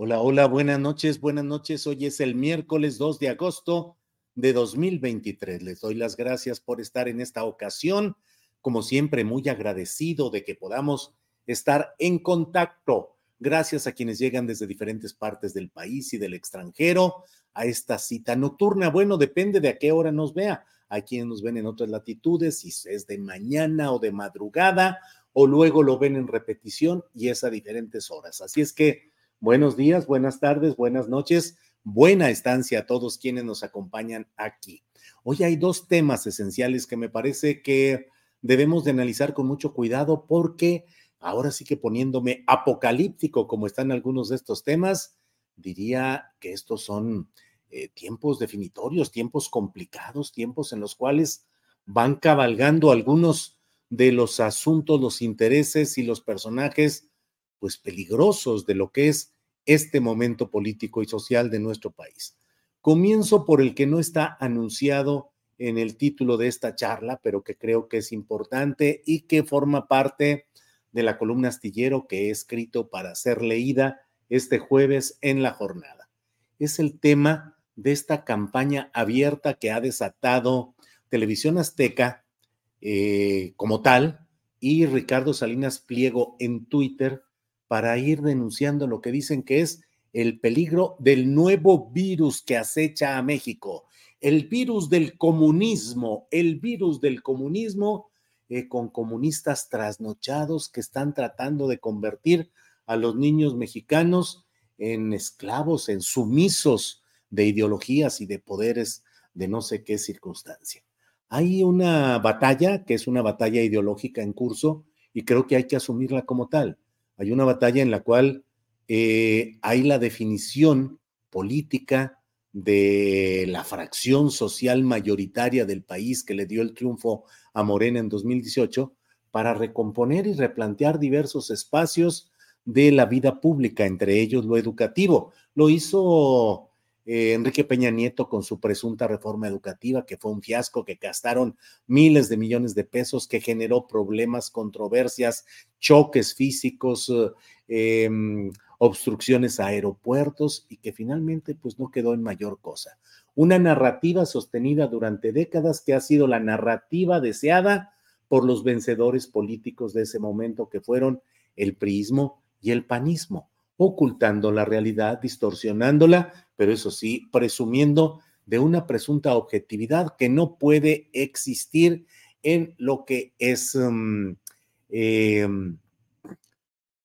Hola, hola, buenas noches, buenas noches. Hoy es el miércoles 2 de agosto de 2023. Les doy las gracias por estar en esta ocasión. Como siempre, muy agradecido de que podamos estar en contacto. Gracias a quienes llegan desde diferentes partes del país y del extranjero a esta cita nocturna. Bueno, depende de a qué hora nos vea. Hay quienes nos ven en otras latitudes, si es de mañana o de madrugada, o luego lo ven en repetición y es a diferentes horas. Así es que buenos días, buenas tardes, buenas noches, buena estancia a todos quienes nos acompañan aquí. Hoy hay dos temas esenciales que me parece que debemos de analizar con mucho cuidado porque ahora sí que poniéndome apocalíptico como están algunos de estos temas, diría que estos son eh, tiempos definitorios, tiempos complicados, tiempos en los cuales van cabalgando algunos de los asuntos, los intereses y los personajes, pues peligrosos de lo que es este momento político y social de nuestro país. Comienzo por el que no está anunciado en el título de esta charla, pero que creo que es importante y que forma parte de la columna astillero que he escrito para ser leída este jueves en la jornada. Es el tema de esta campaña abierta que ha desatado Televisión Azteca eh, como tal y Ricardo Salinas Pliego en Twitter para ir denunciando lo que dicen que es el peligro del nuevo virus que acecha a México, el virus del comunismo, el virus del comunismo eh, con comunistas trasnochados que están tratando de convertir a los niños mexicanos en esclavos, en sumisos de ideologías y de poderes de no sé qué circunstancia. Hay una batalla que es una batalla ideológica en curso y creo que hay que asumirla como tal. Hay una batalla en la cual eh, hay la definición política de la fracción social mayoritaria del país que le dio el triunfo a Morena en 2018 para recomponer y replantear diversos espacios de la vida pública, entre ellos lo educativo. Lo hizo eh, Enrique Peña Nieto con su presunta reforma educativa, que fue un fiasco, que gastaron miles de millones de pesos, que generó problemas, controversias, choques físicos, eh, em, obstrucciones a aeropuertos y que finalmente pues no quedó en mayor cosa. Una narrativa sostenida durante décadas que ha sido la narrativa deseada por los vencedores políticos de ese momento que fueron el priismo y el panismo, ocultando la realidad, distorsionándola, pero eso sí, presumiendo de una presunta objetividad que no puede existir en lo que es um, em,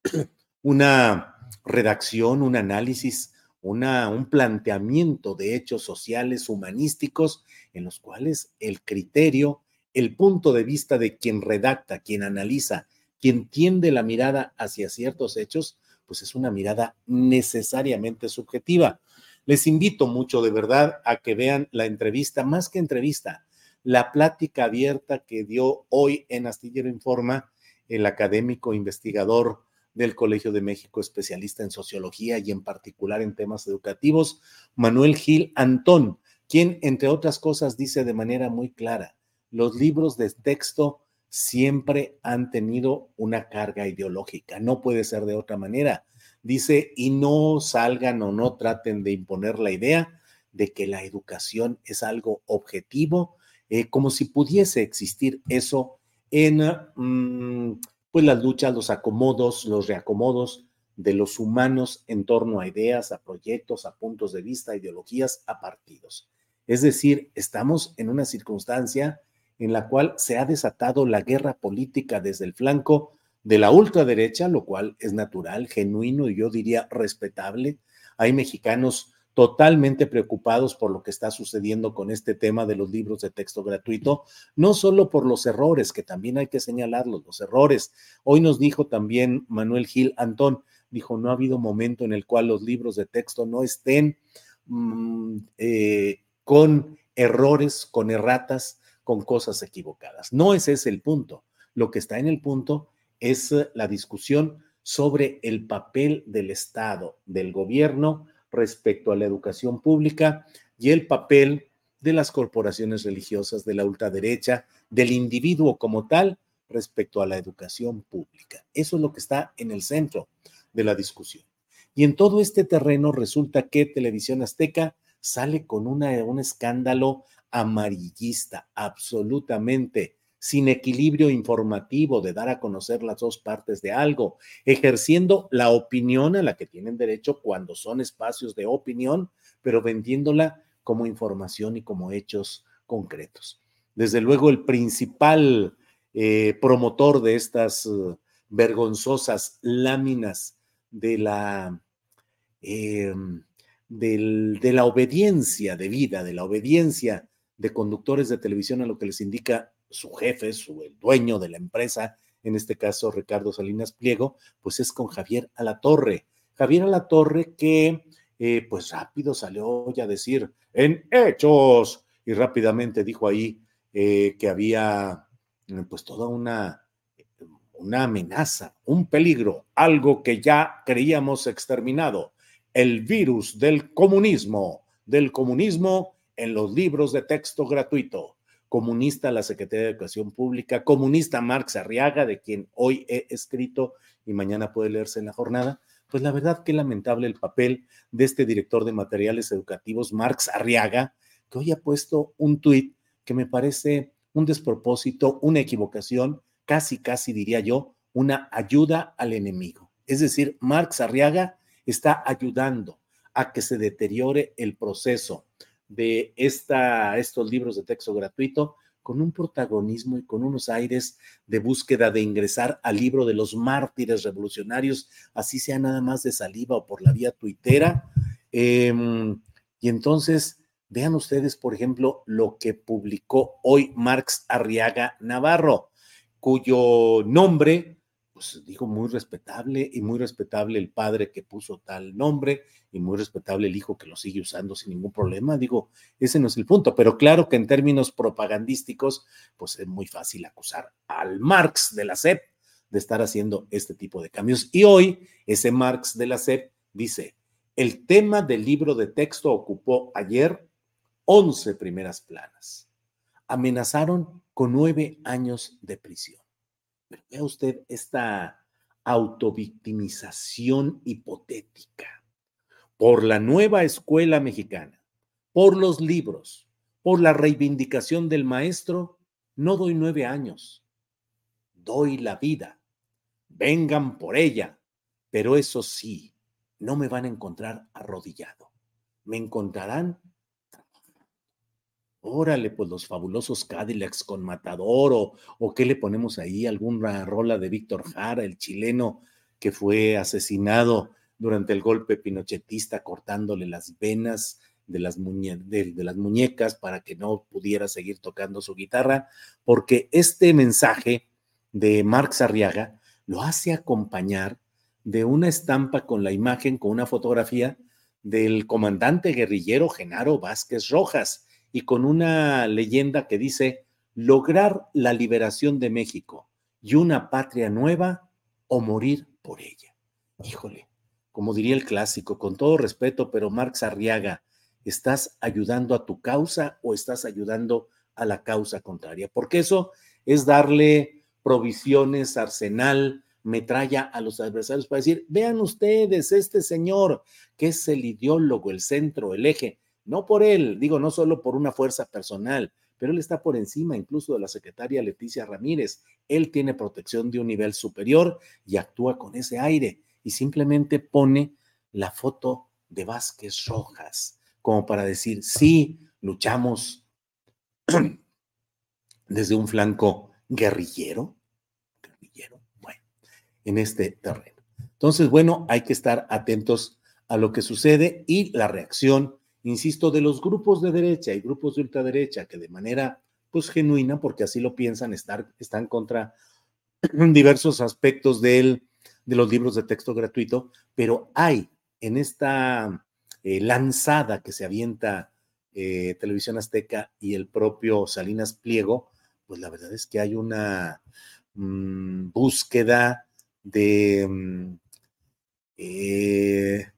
una redacción, un análisis, una, un planteamiento de hechos sociales, humanísticos, en los cuales el criterio, el punto de vista de quien redacta, quien analiza, quien tiende la mirada hacia ciertos hechos, pues es una mirada necesariamente subjetiva. Les invito mucho de verdad a que vean la entrevista, más que entrevista, la plática abierta que dio hoy en Astillero Informa el académico investigador del Colegio de México, especialista en sociología y en particular en temas educativos, Manuel Gil Antón, quien, entre otras cosas, dice de manera muy clara, los libros de texto siempre han tenido una carga ideológica, no puede ser de otra manera. Dice, y no salgan o no traten de imponer la idea de que la educación es algo objetivo, eh, como si pudiese existir eso en mm, pues las luchas, los acomodos, los reacomodos de los humanos en torno a ideas, a proyectos, a puntos de vista, a ideologías, a partidos. Es decir, estamos en una circunstancia en la cual se ha desatado la guerra política desde el flanco de la ultraderecha, lo cual es natural, genuino y yo diría respetable. Hay mexicanos totalmente preocupados por lo que está sucediendo con este tema de los libros de texto gratuito, no solo por los errores, que también hay que señalarlos, los errores. Hoy nos dijo también Manuel Gil Antón, dijo, no ha habido momento en el cual los libros de texto no estén mm, eh, con errores, con erratas, con cosas equivocadas. No ese es el punto. Lo que está en el punto es la discusión sobre el papel del Estado, del gobierno respecto a la educación pública y el papel de las corporaciones religiosas, de la ultraderecha, del individuo como tal respecto a la educación pública. Eso es lo que está en el centro de la discusión. Y en todo este terreno resulta que Televisión Azteca sale con una, un escándalo amarillista, absolutamente sin equilibrio informativo de dar a conocer las dos partes de algo, ejerciendo la opinión a la que tienen derecho cuando son espacios de opinión, pero vendiéndola como información y como hechos concretos. Desde luego, el principal eh, promotor de estas uh, vergonzosas láminas de la, em, de la obediencia de vida, de la obediencia de conductores de televisión a lo que les indica su jefe, su, el dueño de la empresa, en este caso Ricardo Salinas Pliego, pues es con Javier Alatorre. Javier Alatorre que eh, pues rápido salió ya a decir en hechos y rápidamente dijo ahí eh, que había eh, pues toda una, una amenaza, un peligro, algo que ya creíamos exterminado, el virus del comunismo, del comunismo en los libros de texto gratuito comunista la Secretaría de Educación Pública, comunista Marx Arriaga, de quien hoy he escrito y mañana puede leerse en la jornada, pues la verdad que lamentable el papel de este director de materiales educativos, Marx Arriaga, que hoy ha puesto un tuit que me parece un despropósito, una equivocación, casi, casi diría yo, una ayuda al enemigo. Es decir, Marx Arriaga está ayudando a que se deteriore el proceso de esta, estos libros de texto gratuito con un protagonismo y con unos aires de búsqueda de ingresar al libro de los mártires revolucionarios, así sea nada más de saliva o por la vía tuitera. Em, y entonces, vean ustedes, por ejemplo, lo que publicó hoy Marx Arriaga Navarro, cuyo nombre pues dijo muy respetable y muy respetable el padre que puso tal nombre y muy respetable el hijo que lo sigue usando sin ningún problema. Digo, ese no es el punto, pero claro que en términos propagandísticos, pues es muy fácil acusar al Marx de la SEP de estar haciendo este tipo de cambios. Y hoy ese Marx de la SEP dice, el tema del libro de texto ocupó ayer 11 primeras planas. Amenazaron con nueve años de prisión. Pero vea usted esta autovictimización hipotética por la nueva escuela mexicana, por los libros, por la reivindicación del maestro, no doy nueve años, doy la vida. Vengan por ella, pero eso sí, no me van a encontrar arrodillado, me encontrarán Órale, pues los fabulosos Cadillacs con Matador o, o qué le ponemos ahí, alguna rola de Víctor Jara, el chileno que fue asesinado durante el golpe pinochetista cortándole las venas de las, de, las muñecas para que no pudiera seguir tocando su guitarra, porque este mensaje de Marx Arriaga lo hace acompañar de una estampa con la imagen, con una fotografía del comandante guerrillero Genaro Vázquez Rojas, y con una leyenda que dice, lograr la liberación de México y una patria nueva o morir por ella. Híjole, como diría el clásico, con todo respeto, pero Marx Arriaga, ¿estás ayudando a tu causa o estás ayudando a la causa contraria? Porque eso es darle provisiones, arsenal, metralla a los adversarios para decir, vean ustedes, este señor que es el ideólogo, el centro, el eje, no por él, digo, no solo por una fuerza personal, pero él está por encima incluso de la secretaria Leticia Ramírez. Él tiene protección de un nivel superior y actúa con ese aire y simplemente pone la foto de Vázquez Rojas como para decir, sí, luchamos desde un flanco guerrillero, guerrillero, bueno, en este terreno. Entonces, bueno, hay que estar atentos a lo que sucede y la reacción insisto, de los grupos de derecha y grupos de ultraderecha que de manera pues genuina, porque así lo piensan, están contra diversos aspectos de, de los libros de texto gratuito, pero hay en esta eh, lanzada que se avienta eh, Televisión Azteca y el propio Salinas Pliego, pues la verdad es que hay una mm, búsqueda de mm, eh,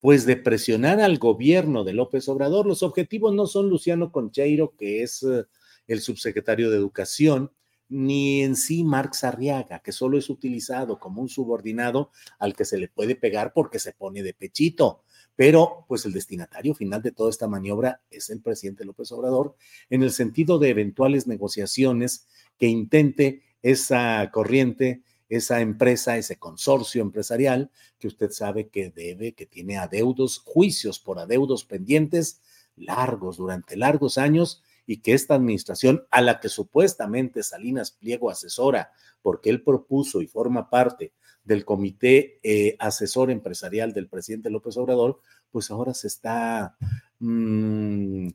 pues de presionar al gobierno de López Obrador. Los objetivos no son Luciano Concheiro, que es eh, el subsecretario de Educación, ni en sí Marx Arriaga, que solo es utilizado como un subordinado al que se le puede pegar porque se pone de pechito. Pero, pues el destinatario final de toda esta maniobra es el presidente López Obrador, en el sentido de eventuales negociaciones que intente esa corriente esa empresa, ese consorcio empresarial que usted sabe que debe, que tiene adeudos, juicios por adeudos pendientes largos, durante largos años, y que esta administración, a la que supuestamente Salinas Pliego asesora, porque él propuso y forma parte del comité eh, asesor empresarial del presidente López Obrador, pues ahora se está, mm,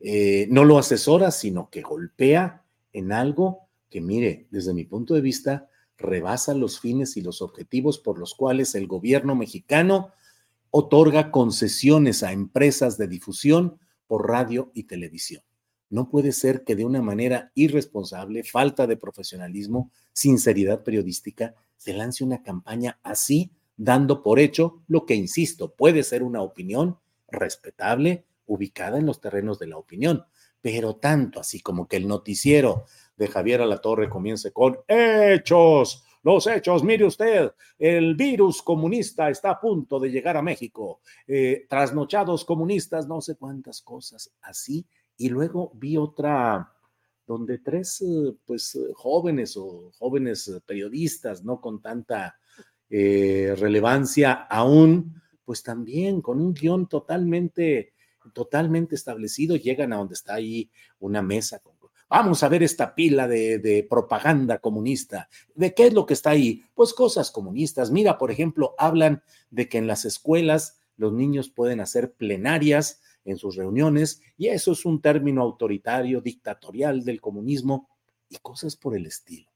eh, no lo asesora, sino que golpea en algo que, mire, desde mi punto de vista, rebasa los fines y los objetivos por los cuales el gobierno mexicano otorga concesiones a empresas de difusión por radio y televisión. No puede ser que de una manera irresponsable, falta de profesionalismo, sinceridad periodística, se lance una campaña así, dando por hecho lo que, insisto, puede ser una opinión respetable, ubicada en los terrenos de la opinión, pero tanto así como que el noticiero de Javier Alatorre comience con hechos. Los hechos, mire usted, el virus comunista está a punto de llegar a México. Eh, trasnochados comunistas, no sé cuántas cosas así. Y luego vi otra donde tres, eh, pues, jóvenes o jóvenes periodistas, no con tanta eh, relevancia aún, pues también con un guion totalmente, totalmente establecido, llegan a donde está ahí una mesa con Vamos a ver esta pila de, propaganda comunista. ¿De qué es lo que está ahí? Pues cosas comunistas. Mira, por ejemplo, hablan de que en las escuelas los niños pueden hacer plenarias en sus reuniones y eso es un término autoritario, dictatorial del comunismo y cosas por el estilo.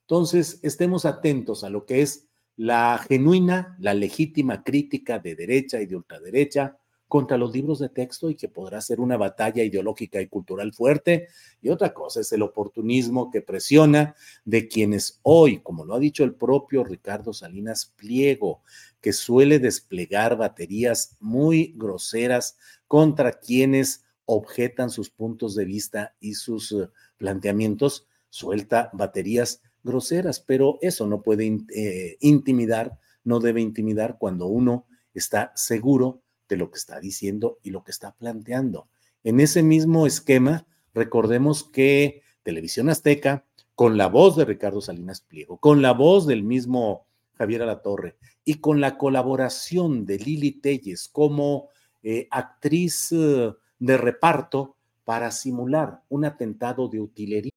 Entonces, estemos atentos a lo que es la genuina, la legítima crítica de derecha y de ultraderecha contra los libros de texto y que podrá ser una batalla ideológica y cultural fuerte. Y otra cosa es el oportunismo que presiona de quienes hoy, como lo ha dicho el propio Ricardo Salinas Pliego, que suele desplegar baterías muy groseras contra quienes objetan sus puntos de vista y sus eh, planteamientos, suelta baterías groseras, pero eso no puede eh, intimidar, no debe intimidar cuando uno está seguro de lo que está diciendo y lo que está planteando. En ese mismo esquema, recordemos que Televisión Azteca, con la voz de Ricardo Salinas Pliego, con la voz del mismo Javier Alatorre y con la colaboración de Lili Telles como eh, actriz eh, de reparto para simular un atentado de utilería.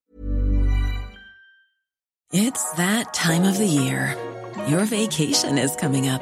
It's that time of the year. Your vacation is coming up.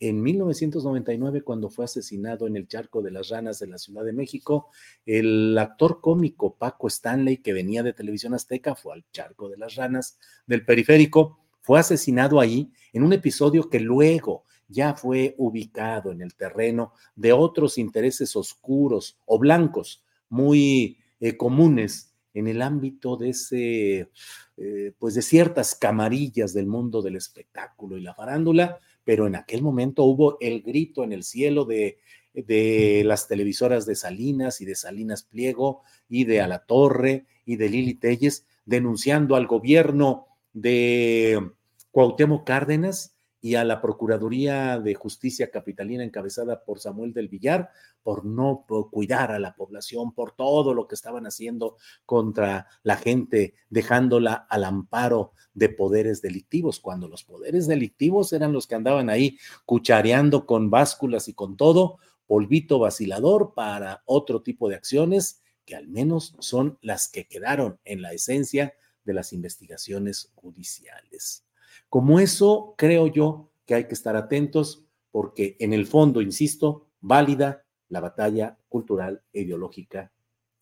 En 1999, cuando fue asesinado en el Charco de las Ranas de la Ciudad de México, el actor cómico Paco Stanley, que venía de Televisión Azteca, fue al Charco de las Ranas del Periférico, fue asesinado ahí en un episodio que luego ya fue ubicado en el terreno de otros intereses oscuros o blancos muy eh, comunes en el ámbito de ese, eh, pues de ciertas camarillas del mundo del espectáculo y la farándula, pero en aquel momento hubo el grito en el cielo de, de las televisoras de Salinas y de Salinas Pliego y de A la Torre y de Lili Telles denunciando al gobierno de Cuauhtémoc Cárdenas y a la Procuraduría de Justicia Capitalina encabezada por Samuel del Villar por no cuidar a la población, por todo lo que estaban haciendo contra la gente, dejándola al amparo de poderes delictivos, cuando los poderes delictivos eran los que andaban ahí cuchareando con básculas y con todo, polvito vacilador para otro tipo de acciones que al menos son las que quedaron en la esencia de las investigaciones judiciales. Como eso, creo yo que hay que estar atentos porque en el fondo, insisto, válida la batalla cultural e ideológica,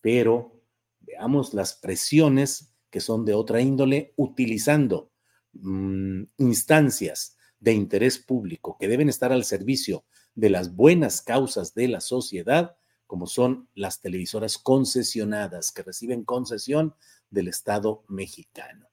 pero veamos las presiones que son de otra índole, utilizando mmm, instancias de interés público que deben estar al servicio de las buenas causas de la sociedad, como son las televisoras concesionadas que reciben concesión del Estado mexicano.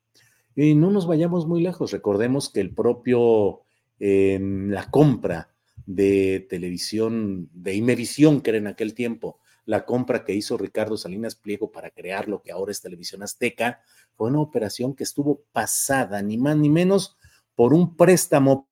Y no nos vayamos muy lejos, recordemos que el propio, eh, la compra de televisión, de Imevisión, que era en aquel tiempo, la compra que hizo Ricardo Salinas Pliego para crear lo que ahora es Televisión Azteca, fue una operación que estuvo pasada, ni más ni menos, por un préstamo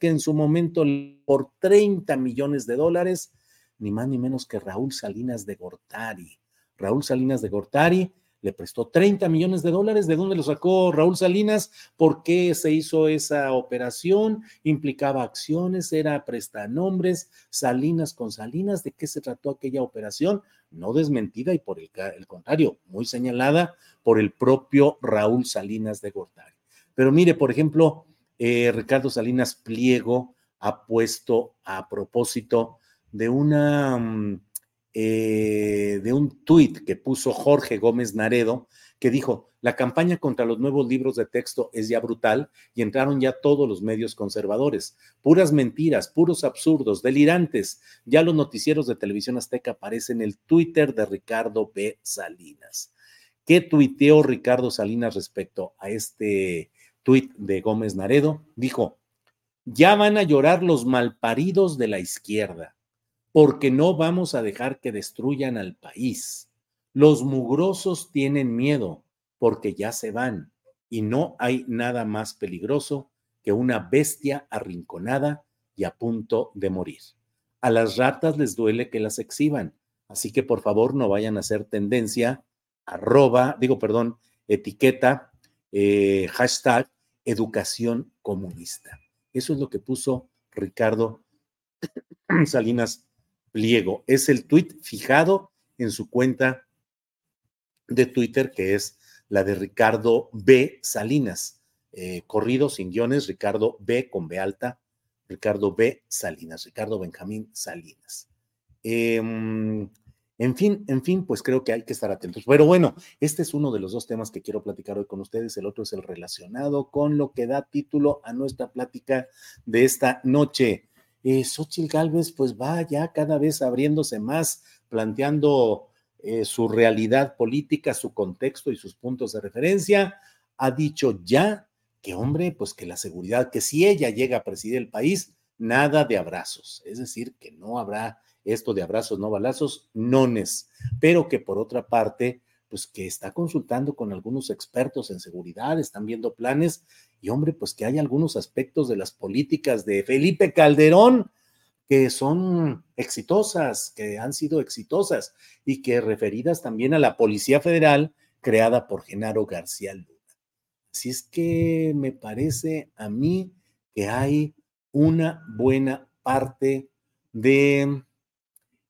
que en su momento por 30 millones de dólares, ni más ni menos que Raúl Salinas de Gortari. Raúl Salinas de Gortari le prestó 30 millones de dólares. ¿De dónde lo sacó Raúl Salinas? ¿Por qué se hizo esa operación? ¿Implicaba acciones? ¿Era prestanombres? ¿Salinas con Salinas? ¿De qué se trató aquella operación? No desmentida y por el, contrario, muy señalada por el propio Raúl Salinas de Gortari. Pero mire, por ejemplo, eh, Ricardo Salinas Pliego ha puesto a propósito de una... Um, eh, de un tuit que puso Jorge Gómez Naredo, que dijo, la campaña contra los nuevos libros de texto es ya brutal y entraron ya todos los medios conservadores. Puras mentiras, puros absurdos, delirantes. Ya los noticieros de televisión azteca aparecen en el Twitter de Ricardo B. Salinas. ¿Qué tuiteó Ricardo Salinas respecto a este tuit de Gómez Naredo? Dijo, ya van a llorar los malparidos de la izquierda porque no vamos a dejar que destruyan al país. Los mugrosos tienen miedo porque ya se van y no hay nada más peligroso que una bestia arrinconada y a punto de morir. A las ratas les duele que las exhiban, así que por favor no vayan a hacer tendencia, arroba, digo, perdón, etiqueta, eh, hashtag educación comunista. Eso es lo que puso Ricardo Salinas pliego. Es el tuit fijado en su cuenta de Twitter, que es la de Ricardo B. Salinas. Eh, corrido sin guiones, Ricardo B. con B alta, Ricardo B. Salinas, Ricardo Benjamín Salinas. Em, en fin, en fin, pues creo que hay que estar atentos. Pero bueno, este es uno de los dos temas que quiero platicar hoy con ustedes. El otro es el relacionado con lo que da título a nuestra plática de esta noche eh, Xochitl Gálvez pues va ya cada vez abriéndose más, planteando eh, su realidad política, su contexto y sus puntos de referencia. Ha dicho ya que, hombre, pues que la seguridad, que si ella llega a presidir el país, nada de abrazos, es decir, que no habrá esto de abrazos, no balazos, nones, pero que por otra parte, pues que está consultando con algunos expertos en seguridad, están viendo planes y hombre, pues que hay algunos aspectos de las políticas de Felipe Calderón que son exitosas, que han sido exitosas y que referidas también a la Policía Federal creada por Genaro García Luna. Así es que me parece a mí que hay una buena parte de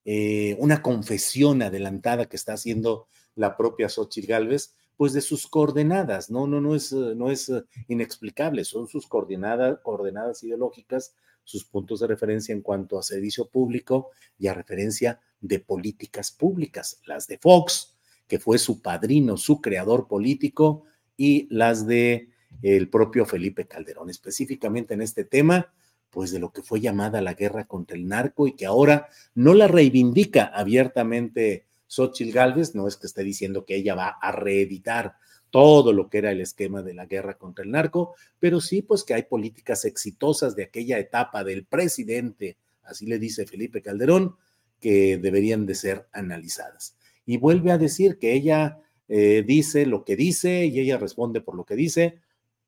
eh, una confesión adelantada que está haciendo la propia Xochitl Gálvez, pues de sus coordenadas, no, no, no es, no es inexplicable, son sus coordenadas, coordenadas ideológicas, sus puntos de referencia en cuanto a servicio público y a referencia de políticas públicas, las de Fox, que fue su padrino, su creador político, y las de el propio Felipe Calderón, específicamente en este tema, pues de lo que fue llamada la guerra contra el narco y que ahora no la reivindica abiertamente Xochitl Gálvez, no es que esté diciendo que ella va a reeditar todo lo que era el esquema de la guerra contra el narco, pero sí pues que hay políticas exitosas de aquella etapa del presidente, así le dice Felipe Calderón, que deberían de ser analizadas. Y vuelve a decir que ella eh, dice lo que dice y ella responde por lo que dice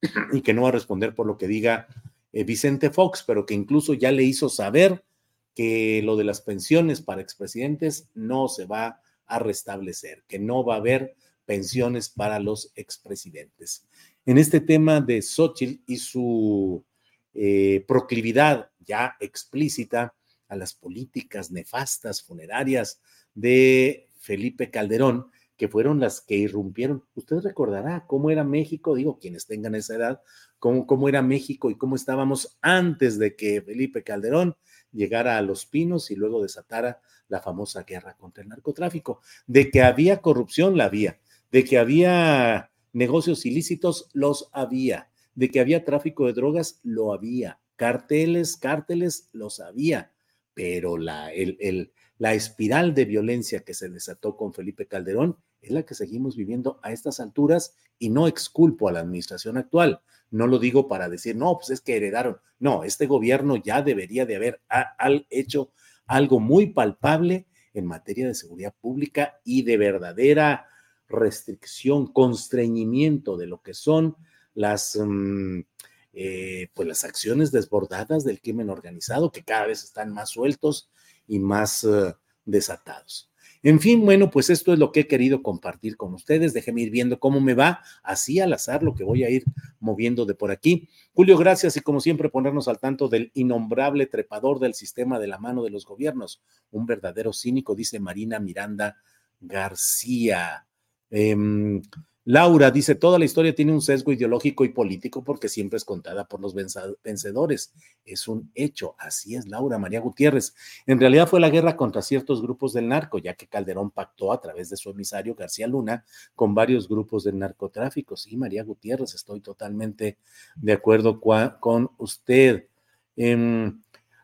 y que no va a responder por lo que diga eh, Vicente Fox, pero que incluso ya le hizo saber que lo de las pensiones para expresidentes no se va a restablecer, que no va a haber pensiones para los expresidentes. En este tema de Xochitl y su eh, proclividad ya explícita a las políticas nefastas funerarias de Felipe Calderón, que fueron las que irrumpieron. Usted recordará cómo era México, digo, quienes tengan esa edad, cómo, cómo era México y cómo estábamos antes de que Felipe Calderón llegara a Los Pinos y luego desatara la famosa guerra contra el narcotráfico. De que había corrupción, la había. De que había negocios ilícitos, los había. De que había tráfico de drogas, lo había. Carteles, cárteles, los había. Pero la, la espiral de violencia que se desató con Felipe Calderón es la que seguimos viviendo a estas alturas y no exculpo a la administración actual. No lo digo para decir, no, pues es que heredaron. No, este gobierno ya debería de haber hecho algo muy palpable en materia de seguridad pública y de verdadera restricción, constreñimiento de lo que son las, mm, eh, pues las acciones desbordadas del crimen organizado, que cada vez están más sueltos y más uh, desatados. En fin, bueno, pues esto es lo que he querido compartir con ustedes. Déjenme ir viendo cómo me va, así al azar lo que voy a ir moviendo de por aquí. Julio, gracias y como siempre ponernos al tanto del innombrable trepador del sistema de la mano de los gobiernos. Un verdadero cínico, dice Marina Miranda García. Eh, Laura dice, toda la historia tiene un sesgo ideológico y político porque siempre es contada por los vencedores. Es un hecho, así es Laura María Gutiérrez. En realidad fue la guerra contra ciertos grupos del narco, ya que Calderón pactó a través de su emisario García Luna con varios grupos del narcotráfico. Sí, María Gutiérrez, estoy totalmente de acuerdo con usted. Eh,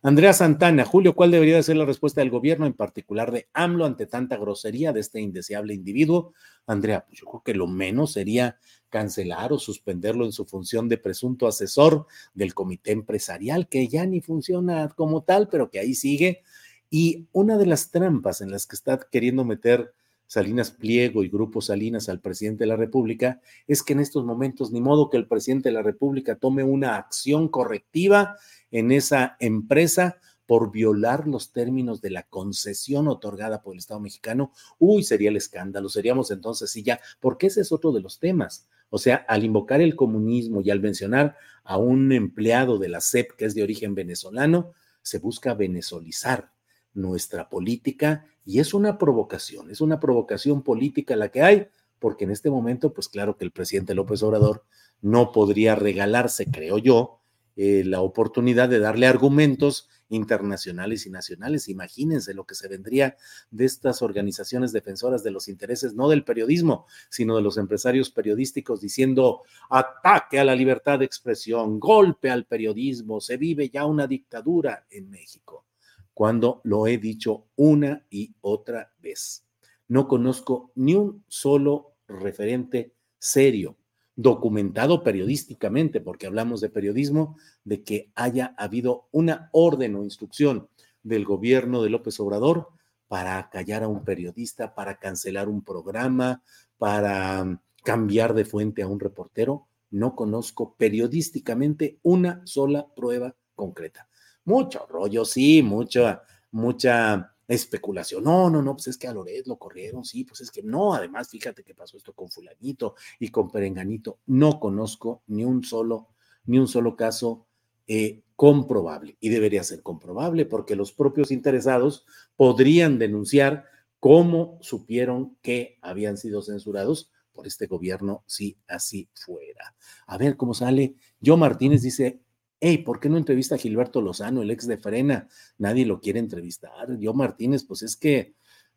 Andrea Santana, Julio, ¿cuál debería ser la respuesta del gobierno, en particular de AMLO, ante tanta grosería de este indeseable individuo? Andrea, pues yo creo que lo menos sería cancelar o suspenderlo en su función de presunto asesor del comité empresarial, que ya ni funciona como tal, pero que ahí sigue. Y una de las trampas en las que está queriendo meter Salinas Pliego y Grupo Salinas al presidente de la República es que en estos momentos ni modo que el presidente de la República tome una acción correctiva en esa empresa por violar los términos de la concesión otorgada por el Estado mexicano, uy, sería el escándalo, seríamos entonces sí ya, porque ese es otro de los temas. O sea, al invocar el comunismo y al mencionar a un empleado de la CEP que es de origen venezolano, se busca venezolizar nuestra política y es una provocación, es una provocación política la que hay, porque en este momento, pues claro que el presidente López Obrador no podría regalarse, creo yo, eh, la oportunidad de darle argumentos internacionales y nacionales. Imagínense lo que se vendría de estas organizaciones defensoras de los intereses, no del periodismo, sino de los empresarios periodísticos diciendo ataque a la libertad de expresión, golpe al periodismo, se vive ya una dictadura en México, cuando lo he dicho una y otra vez. No conozco ni un solo referente serio documentado periodísticamente, porque hablamos de periodismo, de que haya habido una orden o instrucción del gobierno de López Obrador para callar a un periodista, para cancelar un programa, para mm, cambiar de fuente a un reportero. No conozco periodísticamente una sola prueba concreta. Mucho rollo, sí, mucha, mucha especulación. No, no, no, pues es que a Loret lo corrieron, sí, pues es que no, además fíjate que pasó esto con fulanito y con perenganito. No conozco ni un solo, ni un solo caso eh, comprobable y debería ser comprobable porque los propios interesados podrían denunciar cómo supieron que habían sido censurados por este gobierno si así fuera. A ver cómo sale. Yo Martínez dice, hey, ¿por qué no entrevista a Gilberto Lozano, el ex de Frena? Nadie lo quiere entrevistar. Yo Martínez, pues es que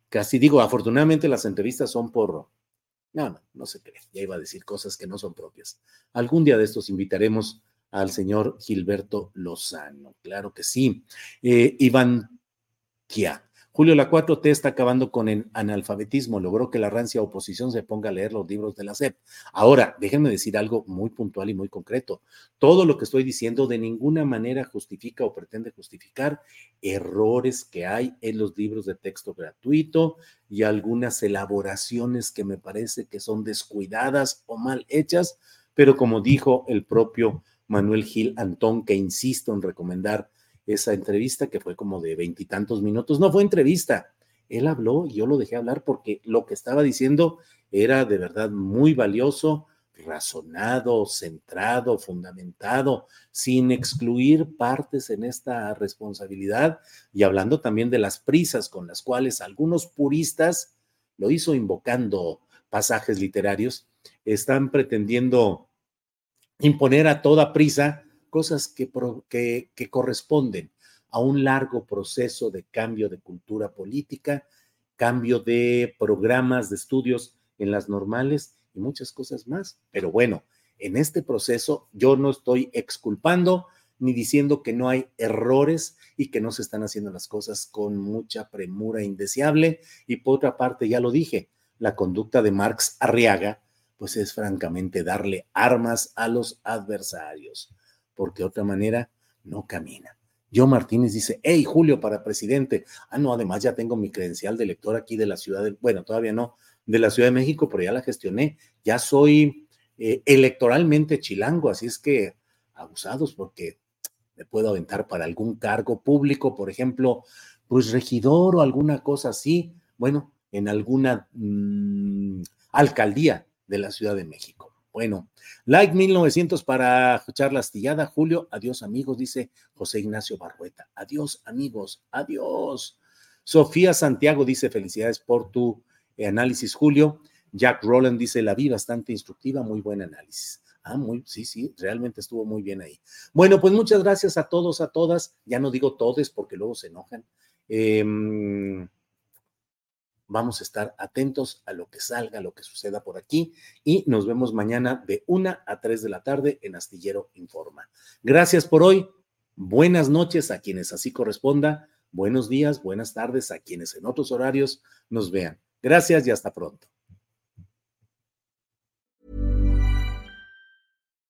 casi digo, afortunadamente las entrevistas son por... No, no, no se cree. Ya iba a decir cosas que no son propias. Algún día de estos invitaremos al señor Gilberto Lozano. Claro que sí. Eh, Iván Kia. Julio, la 4T está acabando con el analfabetismo. Logró que la rancia oposición se ponga a leer los libros de la SEP. Ahora, déjenme decir algo muy puntual y muy concreto. Todo lo que estoy diciendo de ninguna manera justifica o pretende justificar errores que hay en los libros de texto gratuito y algunas elaboraciones que me parece que son descuidadas o mal hechas, pero como dijo el propio Manuel Gil Antón, que insisto en recomendar esa entrevista que fue como de veintitantos minutos. No fue entrevista. Él habló y yo lo dejé hablar porque lo que estaba diciendo era de verdad muy valioso, razonado, centrado, fundamentado, sin excluir partes en esta responsabilidad y hablando también de las prisas con las cuales algunos puristas, lo hizo invocando pasajes literarios, están pretendiendo imponer a toda prisa cosas que, que, corresponden a un largo proceso de cambio de cultura política, cambio de programas de estudios en las normales y muchas cosas más. Pero bueno, en este proceso yo no estoy exculpando ni diciendo que no hay errores y que no se están haciendo las cosas con mucha premura indeseable. Y por otra parte, ya lo dije, la conducta de Marx Arriaga, pues es francamente darle armas a los adversarios porque de otra manera no camina. Yo Martínez dice, hey Julio, para presidente. Ah, no, además ya tengo mi credencial de elector aquí de la ciudad de, bueno, todavía no, de la Ciudad de México, pero ya la gestioné. Ya soy eh, electoralmente chilango, así es que abusados porque me puedo aventar para algún cargo público, por ejemplo, pues regidor o alguna cosa así, bueno, en alguna mm, alcaldía de la Ciudad de México. Bueno, like 1900 para escuchar la astillada. Julio, adiós amigos, dice José Ignacio Barrueta. Adiós amigos, adiós. Sofía Santiago dice felicidades por tu eh, análisis, Julio. Jack Rowland dice la vi bastante instructiva, muy buen análisis. Ah, muy, sí, sí, realmente estuvo muy bien ahí. Bueno, pues muchas gracias a todos, a todas. Ya no digo todes porque luego se enojan. Eh, Vamos a estar atentos a lo que salga, a lo que suceda por aquí y nos vemos mañana de una a tres de la tarde en Astillero Informa. Gracias por hoy. Buenas noches a quienes así corresponda. Buenos días, buenas tardes a quienes en otros horarios nos vean. Gracias y hasta pronto.